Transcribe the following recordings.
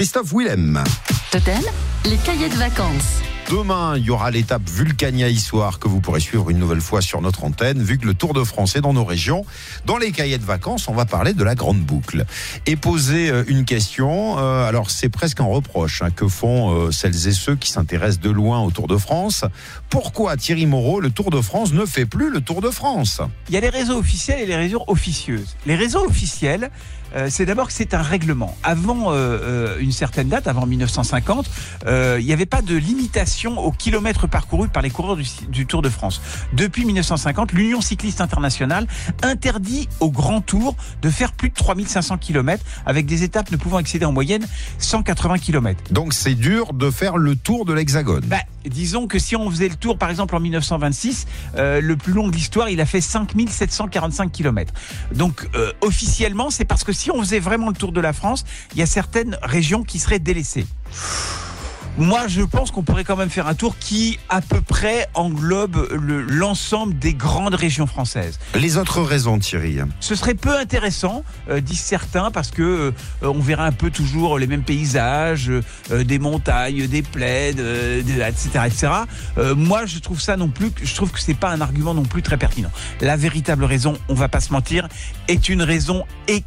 Christophe Willem. Totem, les cahiers de vacances. Demain, il y aura l'étape Vulcania Histoire que vous pourrez suivre une nouvelle fois sur notre antenne, vu que le Tour de France est dans nos régions. Dans les cahiers de vacances, on va parler de la grande boucle et poser euh, une question. euh, alors, c'est presque un reproche hein, que font euh, celles et ceux qui s'intéressent de loin au Tour de France. Pourquoi Thierry Moreau, le Tour de France, ne fait plus le Tour de France? Il y a les réseaux officiels et les réseaux officieuses. Les réseaux officiels, euh, c'est d'abord que c'est un règlement. Avant euh, euh, une certaine date, avant 1950, euh, il n'y avait pas de limitation au kilomètre parcouru par les coureurs du, du Tour de France. Depuis 1950, l'Union cycliste internationale interdit au Grand Tour de faire plus de 3500 km avec des étapes ne pouvant excéder en moyenne 180 km. Donc, c'est dur de faire le tour de l'Hexagone. Bah, disons que si on faisait le tour, par exemple, en 1926, euh, le plus long de l'histoire, il a fait 5745 km. Donc, euh, officiellement, c'est parce que si on faisait vraiment le tour de la France, il y a certaines régions qui seraient délaissées. Moi, je pense qu'on pourrait quand même faire un tour qui, à peu près, englobe le- l'ensemble des grandes régions françaises. Les autres raisons, Thierry Ce serait peu intéressant, euh, disent certains, parce que euh, on verra un peu toujours les mêmes paysages, euh, des montagnes, des plaines, euh, etc., etc. Euh, moi, je trouve ça non plus, je trouve que c'est pas un argument non plus très pertinent. La véritable raison, on va pas se mentir, est une raison économique.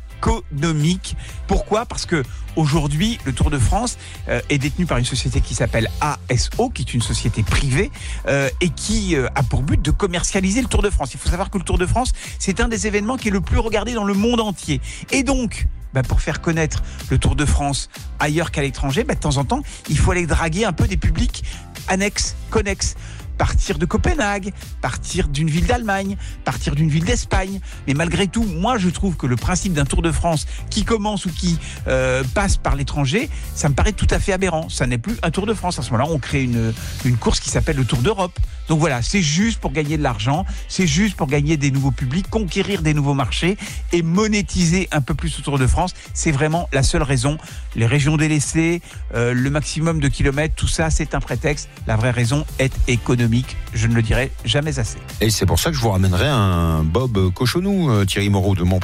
Pourquoi? Parce que aujourd'hui, le Tour de France euh, est détenu par une société qui s'appelle ASO, qui est une société privée euh, et qui euh, a pour but de commercialiser le Tour de France. Il faut savoir que le Tour de France, c'est un des événements qui est le plus regardé dans le monde entier. Et donc, bah, pour faire connaître le Tour de France ailleurs qu'à l'étranger, bah, de temps en temps, il faut aller draguer un peu des publics annexes, connexes. Partir de Copenhague, partir d'une ville d'Allemagne, partir d'une ville d'Espagne. Mais malgré tout, moi je trouve que le principe d'un Tour de France qui commence ou qui euh, passe par l'étranger, ça me paraît tout à fait aberrant. Ça n'est plus un Tour de France. À ce moment-là, on crée une, course qui s'appelle le Tour d'Europe. Donc voilà, c'est juste pour gagner de l'argent, c'est juste pour gagner des nouveaux publics, conquérir des nouveaux marchés et monétiser un peu plus le Tour de France. C'est vraiment la seule raison. Les régions délaissées, euh, le maximum de kilomètres, tout ça, c'est un prétexte. La vraie raison est économique. Je ne le dirai jamais assez. Et c'est pour ça que je vous ramènerai un Bob Cochonou, euh, Thierry Moreau, de mon